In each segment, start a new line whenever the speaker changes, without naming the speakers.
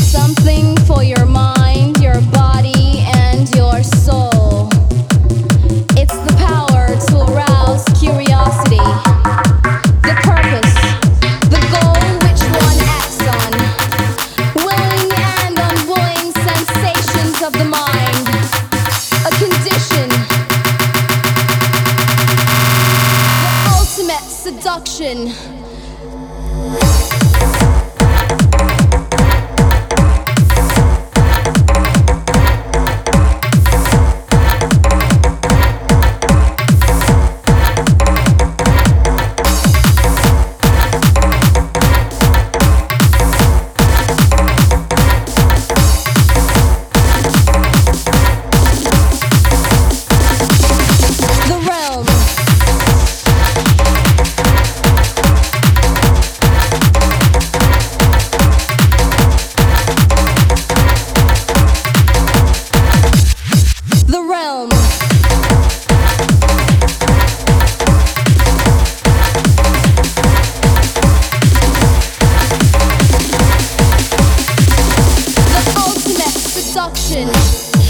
Something for your mind, your body, and your soul. It's the power to arouse curiosity, the purpose, the goal which one acts on. Willing and unwilling sensations of the mind, a condition, the ultimate seduction.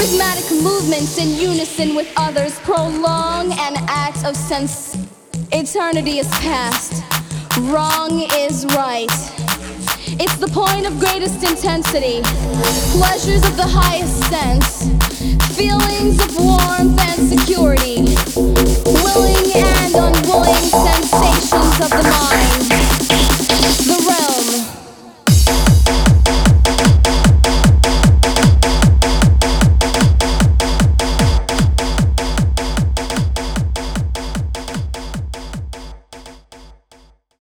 Rhythmic movements in unison with others prolong an act of sense. Eternity is past, wrong is right. It's the point of greatest intensity, pleasures of the highest sense, feelings of warmth and security,